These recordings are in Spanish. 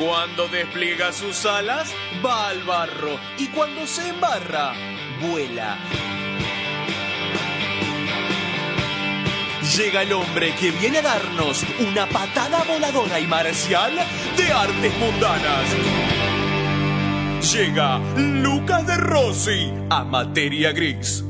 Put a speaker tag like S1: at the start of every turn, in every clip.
S1: Cuando despliega sus alas, va al barro. Y cuando se embarra, vuela. Llega el hombre que viene a darnos una patada voladora y marcial de artes mundanas. Llega Lucas de Rossi a Materia Gris.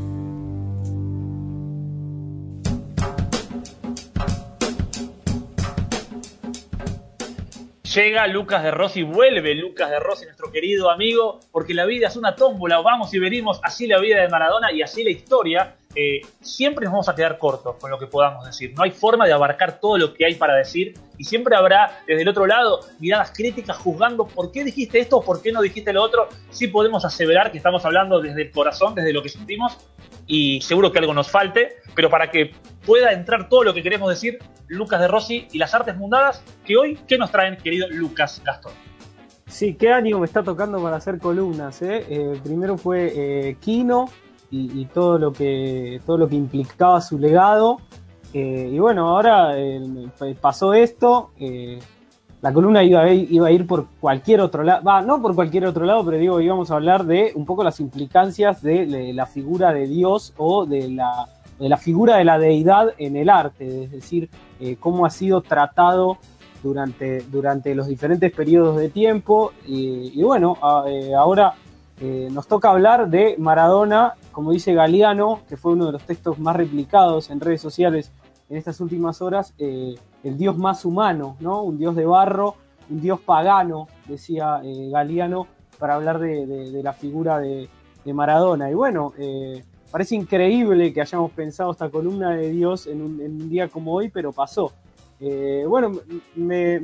S2: Llega Lucas de Rossi, vuelve Lucas de Rossi, nuestro querido amigo, porque la vida es una tómbola, vamos y venimos, así la vida de Maradona y así la historia. Eh, siempre nos vamos a quedar cortos con lo que podamos decir. No hay forma de abarcar todo lo que hay para decir y siempre habrá desde el otro lado miradas críticas juzgando por qué dijiste esto o por qué no dijiste lo otro. Sí podemos aseverar que estamos hablando desde el corazón, desde lo que sentimos y seguro que algo nos falte, pero para que pueda entrar todo lo que queremos decir, Lucas de Rossi y las artes mundadas, que hoy, ¿qué nos traen, querido Lucas Gastón?
S3: Sí, qué ánimo me está tocando para hacer columnas. ¿eh? Eh, primero fue eh, Kino y, todo lo que todo lo que implicaba su legado. y bueno, ahora pasó esto. La columna iba a, ir, por cualquier otro lado, va, no por cualquier otro lado, pero digo, íbamos a hablar de un poco las implicancias de la figura de Dios o de la figura de la deidad en el arte, es decir, eh, cómo ha sido tratado durante, durante los diferentes periodos de tiempo. Y, bueno, eh, ahora eh, nos toca hablar de Maradona, como dice Galeano, que fue uno de los textos más replicados en redes sociales en estas últimas horas, el dios más humano, ¿no? Un dios de barro, un dios pagano, decía Galeano, para hablar de, la figura de, Maradona. Y bueno, Parece increíble que hayamos pensado esta columna de Dios en un, día como hoy, pero pasó. Eh, bueno, me,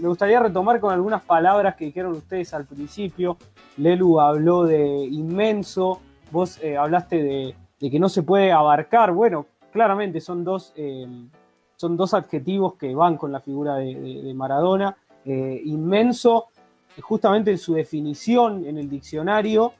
S3: gustaría retomar con algunas palabras que dijeron ustedes al principio. Lelu habló de inmenso, vos eh, hablaste de, que no se puede abarcar. Bueno, claramente son dos, eh, son dos adjetivos que van con la figura de, Maradona. inmenso, justamente en su definición en el diccionario,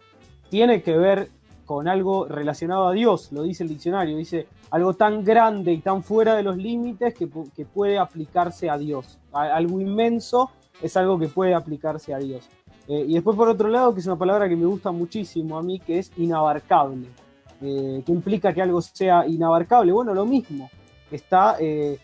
S3: tiene que ver con algo relacionado a Dios, lo dice el diccionario, dice algo tan grande y tan fuera de los límites que, puede aplicarse a Dios. Algo inmenso es algo que puede aplicarse a Dios. Eh, y después por otro lado, que es una palabra que me gusta muchísimo a mí, que es inabarcable. Eh, ¿Qué implica que algo sea inabarcable? Bueno, lo mismo, está eh,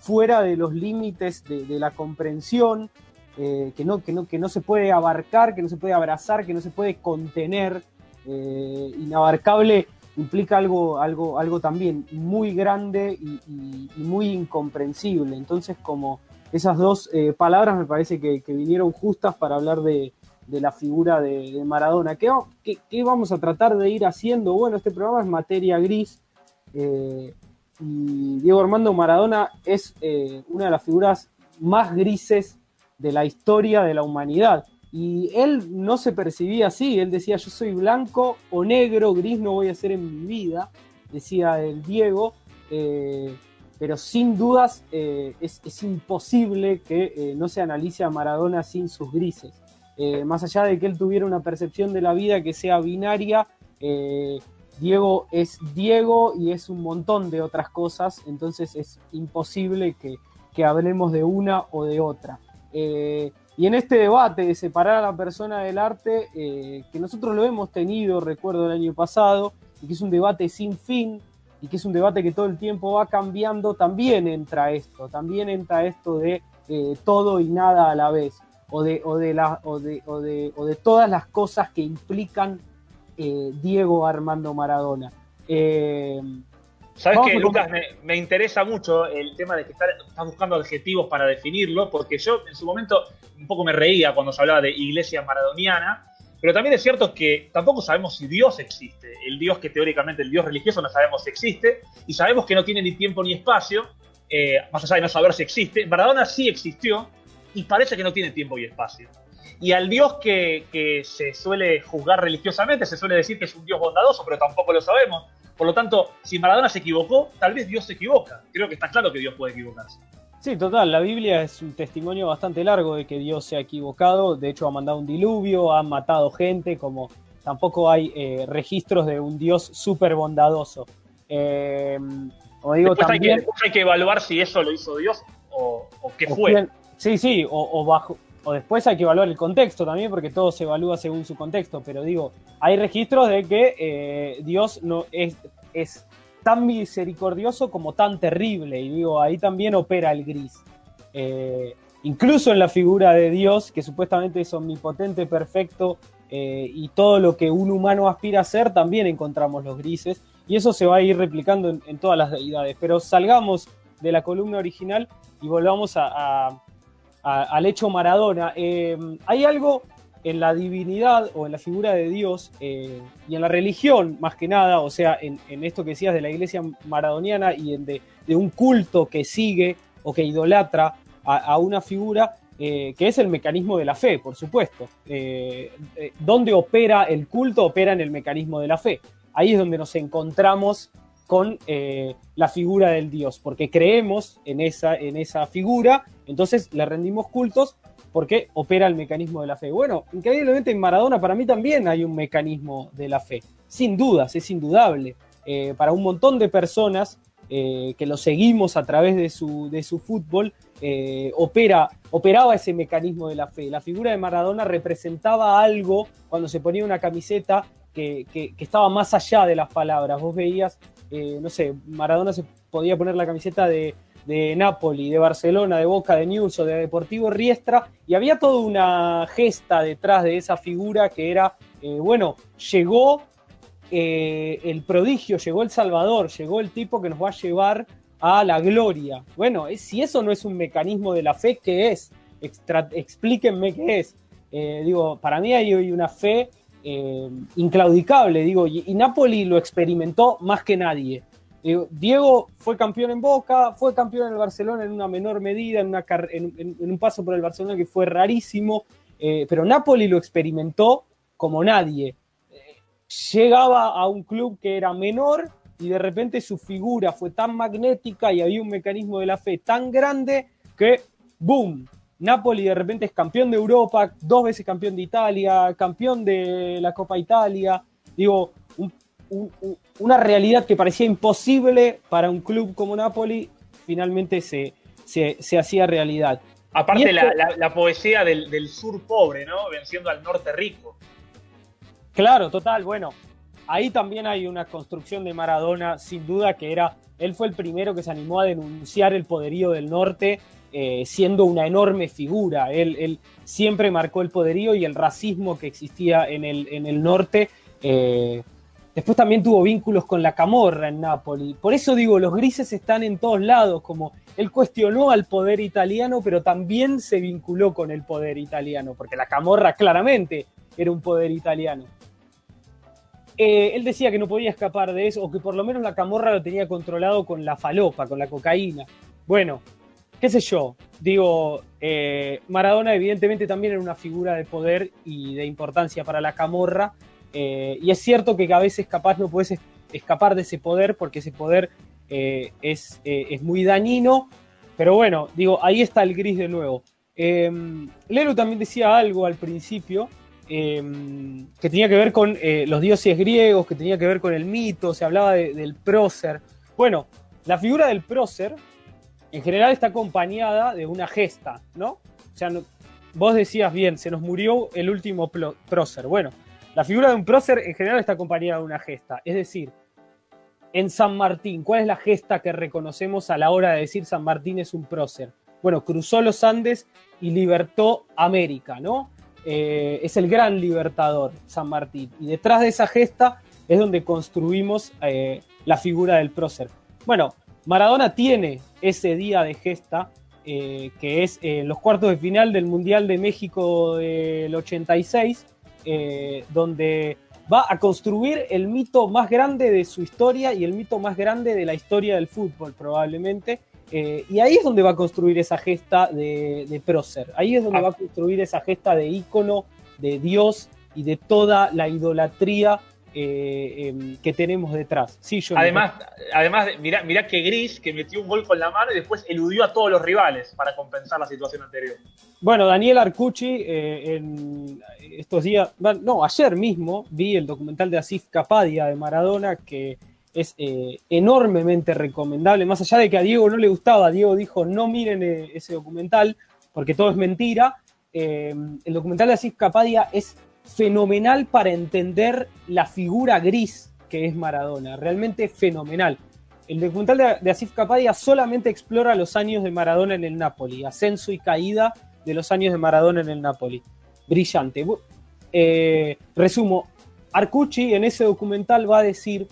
S3: fuera de los límites de, la comprensión, que, no, que, no, que no se puede abarcar, que no se puede abrazar, que no se puede contener, eh, inabarcable implica algo, algo, algo también muy grande y, muy incomprensible. Entonces, como esas dos eh, palabras me parece que, vinieron justas para hablar de, la figura de, Maradona. ¿Qué, ¿Qué, vamos a tratar de ir haciendo? Bueno, este programa es materia gris. Eh, y Diego Armando Maradona es una de las figuras más grises de la historia de la humanidad. Y él no se percibía así, él decía yo soy blanco o negro, gris no voy a ser en mi vida, decía el Diego, eh, pero sin dudas eh, es, imposible que eh, no se analice a Maradona sin sus grises. más allá de que él tuviera una percepción de la vida que sea binaria, Diego es Diego y es un montón de otras cosas, entonces es imposible que, que hablemos de una o de otra. Y en este debate de separar a la persona del arte, eh, que nosotros lo hemos tenido, recuerdo el año pasado, y que es un debate sin fin, y que es un debate que todo el tiempo va cambiando, también entra esto, también entra esto de eh, todo y nada a la vez, o de, o de, o de, o de, o de todas las cosas que implican eh, Diego Armando Maradona.
S2: Sabes que, Lucas, me, interesa mucho el tema de que estás, buscando adjetivos para definirlo, porque yo en su momento un poco me reía cuando se hablaba de iglesia maradoniana, pero también es cierto que tampoco sabemos si Dios existe. El Dios que teóricamente, el Dios religioso, no sabemos si existe, y sabemos que no tiene ni tiempo ni espacio, eh, más allá de no saber si existe. Maradona sí existió, y parece que no tiene tiempo y espacio. Y al Dios que, que se suele juzgar religiosamente, se suele decir que es un Dios bondadoso, pero tampoco lo sabemos por lo tanto, si Maradona se equivocó, tal vez Dios se equivoca. Creo que está claro que Dios puede equivocarse.
S3: Sí, total. La Biblia es un testimonio bastante largo de que Dios se ha equivocado. De hecho, ha mandado un diluvio, ha matado gente, como tampoco hay eh, registros de un Dios súper bondadoso.
S2: Eh, como digo, también, hay, que, evaluar si eso lo hizo Dios o, qué fue.
S3: sí, sí, o, bajo, o después hay que evaluar el contexto también, porque todo se evalúa según su contexto, pero digo, hay registros de que eh, Dios no es, es tan misericordioso como tan terrible, y digo, ahí también opera el gris. Eh, incluso en la figura de Dios, que supuestamente es omnipotente, perfecto, eh, y todo lo que un humano aspira a ser, también encontramos los grises, y eso se va a ir replicando en, todas las deidades. Pero salgamos de la columna original y volvamos al hecho Maradona. Eh, hay algo en la divinidad o en la figura de Dios eh, y en la religión, más que nada, o sea, en, esto que decías de la iglesia maradoniana y en de, un culto que sigue o que idolatra a una figura, eh, que es el mecanismo de la fe, por supuesto. Donde opera el culto, opera en el mecanismo de la fe. Ahí es donde nos encontramos con la figura del Dios, porque creemos en esa, en esa figura, entonces le rendimos cultos porque opera el mecanismo de la fe. Bueno, increíblemente en Maradona para mí también hay un mecanismo de la fe, sin dudas, es indudable. para un montón de personas que lo seguimos a través de su, de su fútbol, eh, opera, operaba ese mecanismo de la fe. La figura de Maradona representaba algo cuando se ponía una camiseta que, estaba más allá de las palabras. Vos veías, eh, no sé, Maradona se podía poner la camiseta de, de Napoli, de Barcelona, de Boca, de News o de Deportivo Riestra, y había toda una gesta detrás de esa figura que era, eh, bueno, llegó el prodigio, llegó el Salvador, llegó el tipo que nos va a llevar a la gloria. Bueno, si eso no es un mecanismo de la fe, ¿qué es? explíquenme qué es. Eh, digo, para mí hay una fe eh, inclaudicable, digo, y, Napoli lo experimentó más que nadie. Diego fue campeón en Boca, fue campeón en el Barcelona en una menor medida, en, una en, un paso por el Barcelona que fue rarísimo, eh, pero Napoli lo experimentó como nadie. llegaba a un club que era menor, y de repente su figura fue tan magnética y había un mecanismo de la fe tan grande que, ¡boom! Napoli de repente es campeón de Europa, dos veces campeón de Italia, campeón de la Copa Italia. Digo, una realidad que parecía imposible para un club como Napoli, finalmente se, se, hacía realidad.
S2: Aparte la, poesía del, del sur pobre, ¿no? Venciendo al norte rico.
S3: Claro, total. Bueno, ahí también hay una construcción de Maradona, sin duda que era, él fue el primero que se animó a denunciar el poderío del norte, eh, siendo una enorme figura. Él, siempre marcó el poderío y el racismo que existía en el, en el norte. Eh, después también tuvo vínculos con la camorra en Nápoles. Por eso digo, los grises están en todos lados, como él cuestionó al poder italiano, pero también se vinculó con el poder italiano, porque la camorra claramente era un poder italiano. Eh, él decía que no podía escapar de eso, o que por lo menos la camorra lo tenía controlado con la falopa, con la cocaína. Bueno, qué sé yo. Digo, eh, Maradona evidentemente también era una figura de poder y de importancia para la camorra. Eh, y es cierto que a veces capaz no puedes escapar de ese poder porque ese poder es, es, muy dañino. Pero bueno, digo, ahí está el gris de nuevo. Lelu también decía algo al principio Em, que tenía que ver con eh, los dioses griegos, que tenía que ver con el mito, se hablaba del prócer. Bueno, la figura del prócer en general está acompañada de una gesta, ¿no? O sea, vos decías bien, se nos murió el último prócer. Bueno, la figura de un prócer en general está acompañada de una gesta. Es decir, en San Martín, ¿cuál es la gesta que reconocemos a la hora de decir San Martín es un prócer? Bueno, cruzó los Andes y libertó América, ¿no? Eh, es el gran libertador, San Martín. Y detrás de esa gesta es donde construimos eh, la figura del prócer. Bueno, Maradona tiene ese día de gesta, eh, que es los cuartos de final del Mundial de México del 86, donde va a construir el mito más grande de su historia y el mito más grande de la historia del fútbol, probablemente, eh, y ahí es donde va a construir esa gesta de, de prócer, ahí es donde ah. va a construir esa gesta de ícono, de Dios y de toda la idolatría eh, em, que tenemos detrás. Sí,
S2: yo además, además mirá, mirá que Gris, que metió un gol con la mano y después eludió a todos los rivales para compensar la situación anterior.
S3: Bueno, Daniel Arcucci, eh, en estos días, no, ayer mismo vi el documental de Asif Kapadia de Maradona que es eh, enormemente recomendable, más allá de que a Diego no le gustaba, Diego dijo no miren ese documental porque todo es mentira, el documental de Asif Kapadia es fenomenal para entender la figura gris que es Maradona, realmente fenomenal. El documental de, Asif Kapadia solamente explora los años de Maradona en el Napoli, ascenso y caída de los años de Maradona en el Napoli. Brillante. Eh, resumo, Arcucci en ese documental va a decir,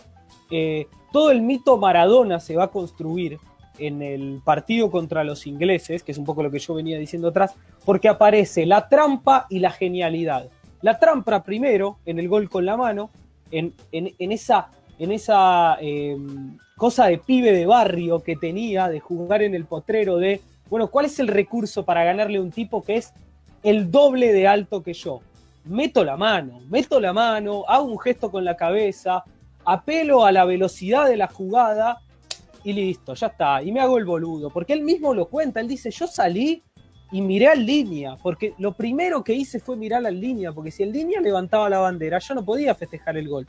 S3: eh, todo el mito Maradona se va a construir en el partido contra los ingleses, que es un poco lo que yo venía diciendo atrás, porque aparece la trampa y la genialidad. La trampa primero, en el gol con la mano, en, esa, en esa em, cosa de pibe de barrio que tenía, de jugar en el potrero, de, bueno, ¿cuál es el recurso para ganarle a un tipo que es el doble de alto que yo? Meto la mano, meto la mano, hago un gesto con la cabeza, apelo a la velocidad de la jugada y listo, ya está. Y me hago el boludo, porque él mismo lo cuenta, él dice, yo salí y miré en línea, porque lo primero que hice fue mirar en línea, porque si el línea levantaba la bandera, yo no podía festejar el gol.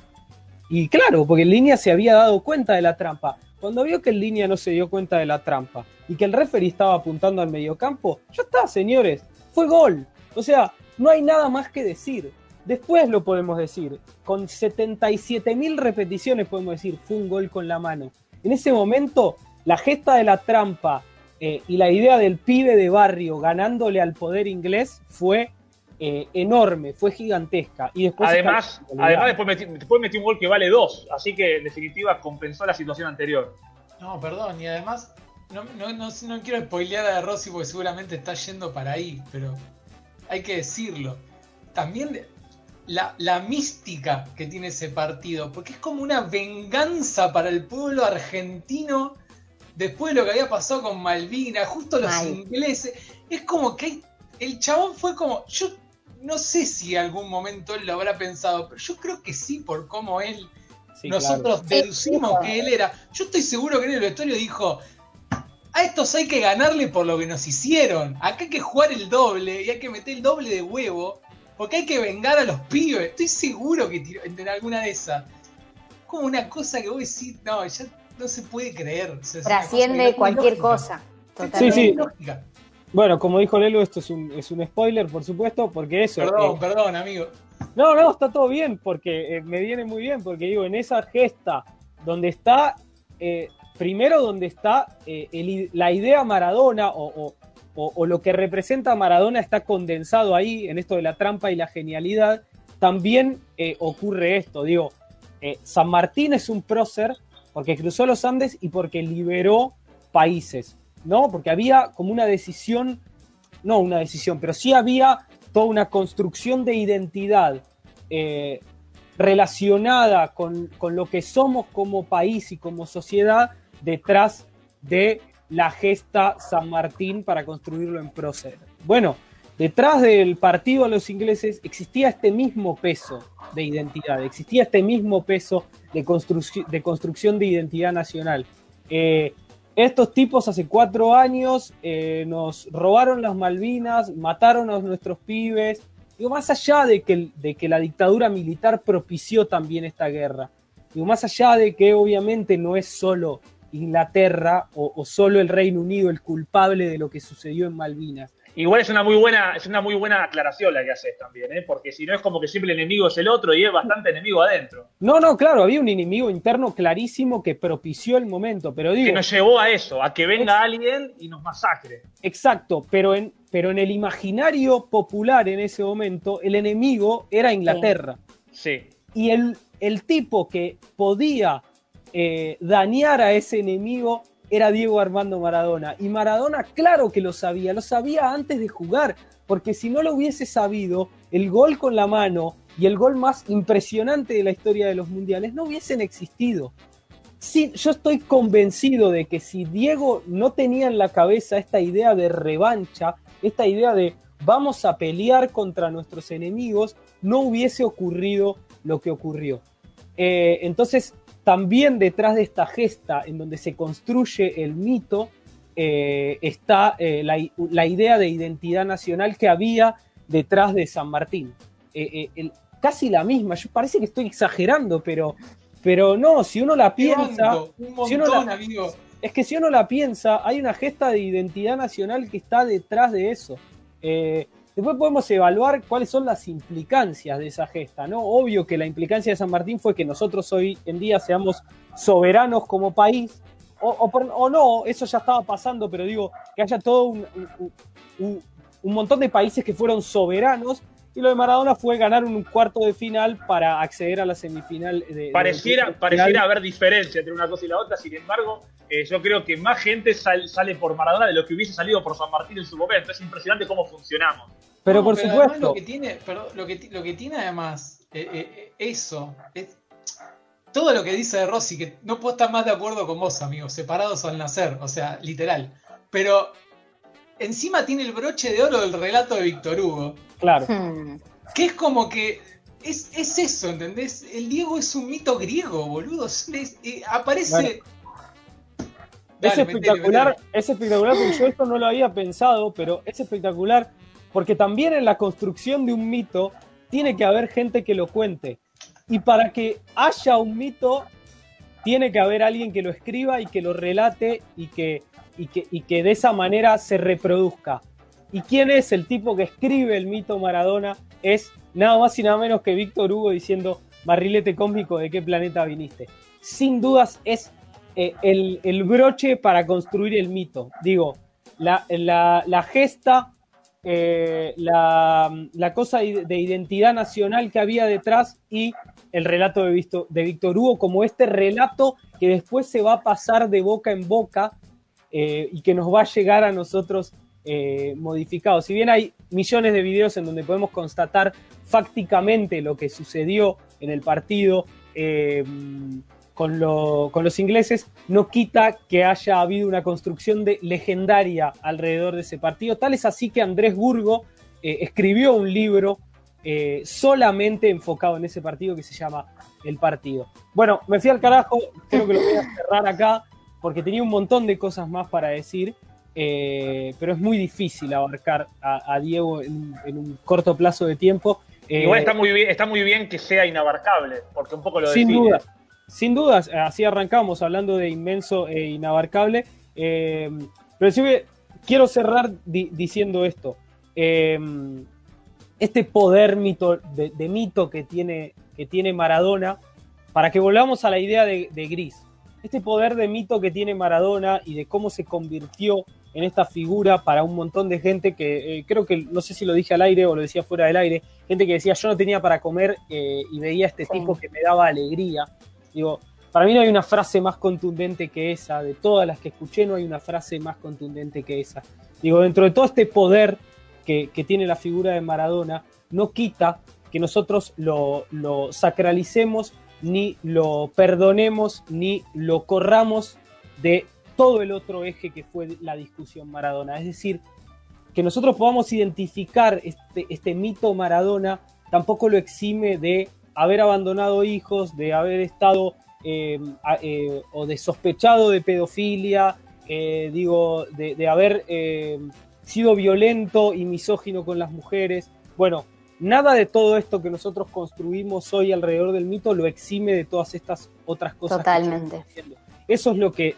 S3: Y claro, porque el línea se había dado cuenta de la trampa. Cuando vio que el línea no se dio cuenta de la trampa y que el referee estaba apuntando al mediocampo, ya está, señores, fue gol. O sea, no hay nada más que decir. Después lo podemos decir, con 77 mil repeticiones podemos decir, fue un gol con la mano. En ese momento, la gesta de la trampa eh, y la idea del pibe de barrio ganándole al poder inglés fue eh, enorme, fue gigantesca. Y después
S2: además, además después, metió, un gol que vale dos, así que en definitiva compensó la situación anterior.
S4: No, perdón, y además no, no, quiero spoilear a Rossi porque seguramente está yendo para ahí, pero hay que decirlo. También la, mística que tiene ese partido, porque es como una venganza para el pueblo argentino después de lo que había pasado con Malvinas, justo los ingleses. Es como que el chabón fue como, yo no sé si en algún momento él lo habrá pensado, pero yo creo que sí, por cómo él, nosotros deducimos que él era. Yo estoy seguro que en el vestuario dijo, a estos hay que ganarle por lo que nos hicieron. Acá hay que jugar el doble y hay que meter el doble de huevo porque hay que vengar a los pibes. Estoy seguro que en alguna de esas. Como una cosa que vos decís, no, ya no se puede creer.
S5: Trasciende cualquier cosa.
S3: Sí, sí. Bueno, como dijo Lelo, esto es un, es un spoiler, por supuesto, porque eso.
S4: Perdón, eh, perdón, amigo.
S3: No, no, está todo bien, porque eh, me viene muy bien, porque digo, en esa gesta donde está, eh, primero donde está la idea Maradona o, o, lo que representa Maradona está condensado ahí, en esto de la trampa y la genialidad, también eh, ocurre esto. Digo, eh, San Martín es un prócer porque cruzó los Andes y porque liberó países, ¿no? Porque había como una decisión, no una decisión, pero sí había toda una construcción de identidad eh, relacionada con, con lo que somos como país y como sociedad detrás de la gesta San Martín para construirlo en prócer. Bueno, detrás del partido a los ingleses existía este mismo peso de identidad, existía este mismo peso de, de construcción de identidad nacional. Eh, estos tipos hace cuatro años eh, nos robaron las Malvinas, mataron a nuestros pibes. Digo, más allá de que, de que la dictadura militar propició también esta guerra, digo, más allá de que obviamente no es solo Inglaterra o, solo el Reino Unido el culpable de lo que sucedió en Malvinas.
S2: Igual es una muy buena, es una muy buena aclaración la que haces también, ¿eh? porque si no es como que siempre el enemigo es el otro y es bastante enemigo adentro.
S3: No, no, claro, había un enemigo interno clarísimo que propició el momento, pero digo.
S2: Que nos llevó a eso, a que venga alguien y nos masacre.
S3: Exacto, pero en, pero en el imaginario popular en ese momento, el enemigo era Inglaterra.
S2: Sí.
S3: Y el, el tipo que podía eh, dañar a ese enemigo era Diego Armando Maradona. Y Maradona, claro que lo sabía, lo sabía antes de jugar, porque si no lo hubiese sabido, el gol con la mano y el gol más impresionante de la historia de los mundiales no hubiesen existido. Sí, yo estoy convencido de que si Diego no tenía en la cabeza esta idea de revancha, esta idea de vamos a pelear contra nuestros enemigos, no hubiese ocurrido lo que ocurrió. Eh, entonces, también detrás de esta gesta en donde se construye el mito eh, está eh, la, idea de identidad nacional que había detrás de San Martín. Eh, casi la misma, yo parece que estoy exagerando, pero, pero no, si uno la piensa... es que si uno la piensa, hay una gesta de identidad nacional que está detrás de eso. Después podemos evaluar cuáles son las implicancias de esa gesta, ¿no? Obvio que la implicancia de San Martín fue que nosotros hoy en día seamos soberanos como país, o, no, eso ya estaba pasando, pero digo, que haya todo un, un, montón de países que fueron soberanos y lo de Maradona fue ganar un cuarto de final para acceder a la semifinal. De,
S2: pareciera, pareciera haber diferencia entre una cosa y la otra, sin embargo, eh, yo creo que más gente sale por Maradona de lo que hubiese salido por San Martín en su momento. Es impresionante cómo funcionamos.
S3: Pero por supuesto.
S4: Lo que, tiene, lo, que, lo que tiene además eh, eh, eso, es todo lo que dice de Rossi, que no puedo estar más de acuerdo con vos, amigos, separados al nacer, o sea, literal. Pero encima tiene el broche de oro del relato de Víctor Hugo.
S3: Claro. Hmm.
S4: Que es como que. Es, eso, ¿entendés? El Diego es un mito griego, boludo. Eh, aparece.
S3: es espectacular, es espectacular porque yo esto no lo había pensado, pero es espectacular porque también en la construcción de un mito tiene que haber gente que lo cuente. Y para que haya un mito, tiene que haber alguien que lo escriba y que lo relate y que y que, de esa manera se reproduzca. ¿Y quién es el tipo que escribe el mito Maradona? Es nada más y nada menos que Víctor Hugo diciendo, barrilete cósmico, ¿de qué planeta viniste? Sin dudas es eh, el, broche para construir el mito. Digo, la, gesta, eh, la, cosa de identidad nacional que había detrás y el relato de Víctor Hugo como este relato que después se va a pasar de boca en boca eh, y que nos va a llegar a nosotros eh, modificado. Si bien hay millones de videos en donde podemos constatar fácticamente lo que sucedió en el partido eh, con, los ingleses, no quita que haya habido una construcción de, legendaria alrededor de ese partido. Tal es así que Andrés Burgo escribió un libro solamente enfocado en ese partido que se llama El Partido. Bueno, me fui al carajo, creo que lo voy a cerrar acá porque tenía un montón de cosas más para decir, eh, pero es muy difícil abarcar a, Diego en, un corto plazo de tiempo.
S2: Eh, Igual está muy, bien, está muy bien que sea inabarcable, porque un poco lo
S3: Sin duda, sin dudas, así arrancamos hablando de inmenso e inabarcable. Eh, pero sí, quiero cerrar diciendo esto. este poder mito, de, mito que tiene, que tiene Maradona, para que volvamos a la idea de Gris este poder de mito que tiene Maradona y de cómo se convirtió en esta figura para un montón de gente que eh, creo que, no sé si lo dije al aire o lo decía fuera del aire, gente que decía yo no tenía para comer eh, y veía a este tipo que me daba alegría. Digo, para mí no hay una frase más contundente que esa, de todas las que escuché no hay una frase más contundente que esa. Digo, dentro de todo este poder que, tiene la figura de Maradona, no quita que nosotros lo, lo sacralicemos ni lo perdonemos, ni lo corramos de todo el otro eje que fue la discusión Maradona. Es decir, que nosotros podamos identificar este, este mito Maradona tampoco lo exime de haber abandonado hijos, de haber estado eh, eh, o de sospechado de pedofilia, eh, digo, de, de haber sido violento y misógino con las mujeres. Bueno, nada de todo esto que nosotros construimos hoy alrededor del mito lo exime de todas estas otras cosas.
S5: Totalmente.
S3: Eso es lo que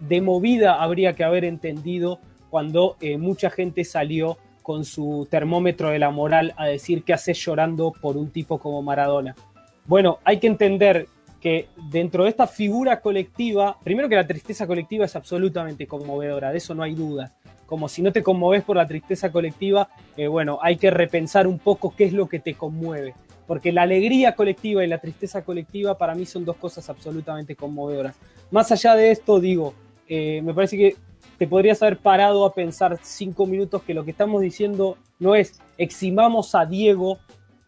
S3: de movida habría que haber entendido cuando eh, mucha gente salió con su termómetro de la moral a decir que hace llorando por un tipo como Maradona. Bueno, hay que entender que dentro de esta figura colectiva, primero que la tristeza colectiva es absolutamente conmovedora, de eso no hay duda como si no te conmoves por la tristeza colectiva, eh, bueno, hay que repensar un poco qué es lo que te conmueve. Porque la alegría colectiva y la tristeza colectiva para mí son dos cosas absolutamente conmovedoras. Más allá de esto, digo, eh, me parece que te podrías haber parado a pensar cinco minutos que lo que estamos diciendo no es eximamos a Diego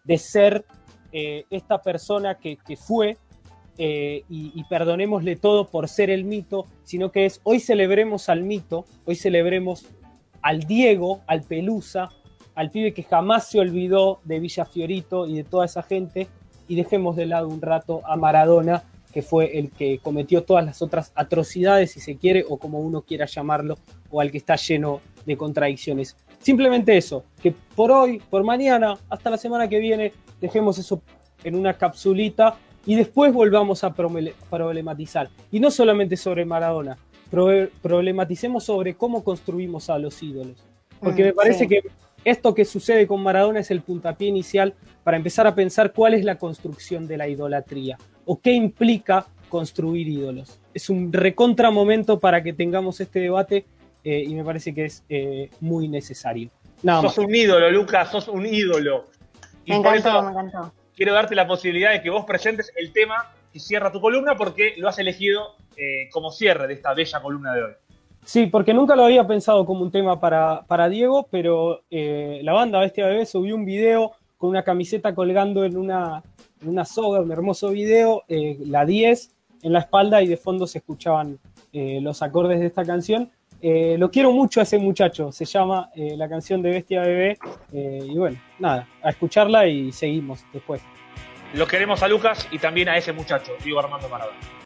S3: de ser eh, esta persona que, que fue, eh, y, perdonémosle todo por ser el mito, sino que es hoy celebremos al mito, hoy celebremos al Diego, al Pelusa, al pibe que jamás se olvidó de Villa Fiorito y de toda esa gente, y dejemos de lado un rato a Maradona, que fue el que cometió todas las otras atrocidades, si se quiere, o como uno quiera llamarlo, o al que está lleno de contradicciones. Simplemente eso, que por hoy, por mañana, hasta la semana que viene, dejemos eso en una capsulita y después volvamos a problematizar. Y no solamente sobre Maradona, problematicemos sobre cómo construimos a los ídolos. Porque mm, me parece que esto que sucede con Maradona es el puntapié inicial para empezar a pensar cuál es la construcción de la idolatría o qué implica construir ídolos. Es un recontra momento para que tengamos este debate eh, y me parece que es eh, muy necesario.
S2: Nada sos un ídolo, Lucas, sos un ídolo.
S5: Y me encantó, me encantó.
S2: Quiero darte la posibilidad de que vos presentes el tema que cierra tu columna porque lo has elegido eh, como cierre de esta bella columna de hoy.
S3: Sí, porque nunca lo había pensado como un tema para, para Diego, pero la banda Bestia Bebé subió un video con una camiseta colgando en una, una soga, un hermoso video, la 10 en la espalda y de fondo se escuchaban los acordes de esta canción. Eh, lo quiero mucho a ese muchacho, se llama eh, la canción de Bestia Bebé. Eh, y bueno, nada, a escucharla y seguimos después.
S2: Lo queremos a Lucas y también a ese muchacho, Diego Armando Maradona.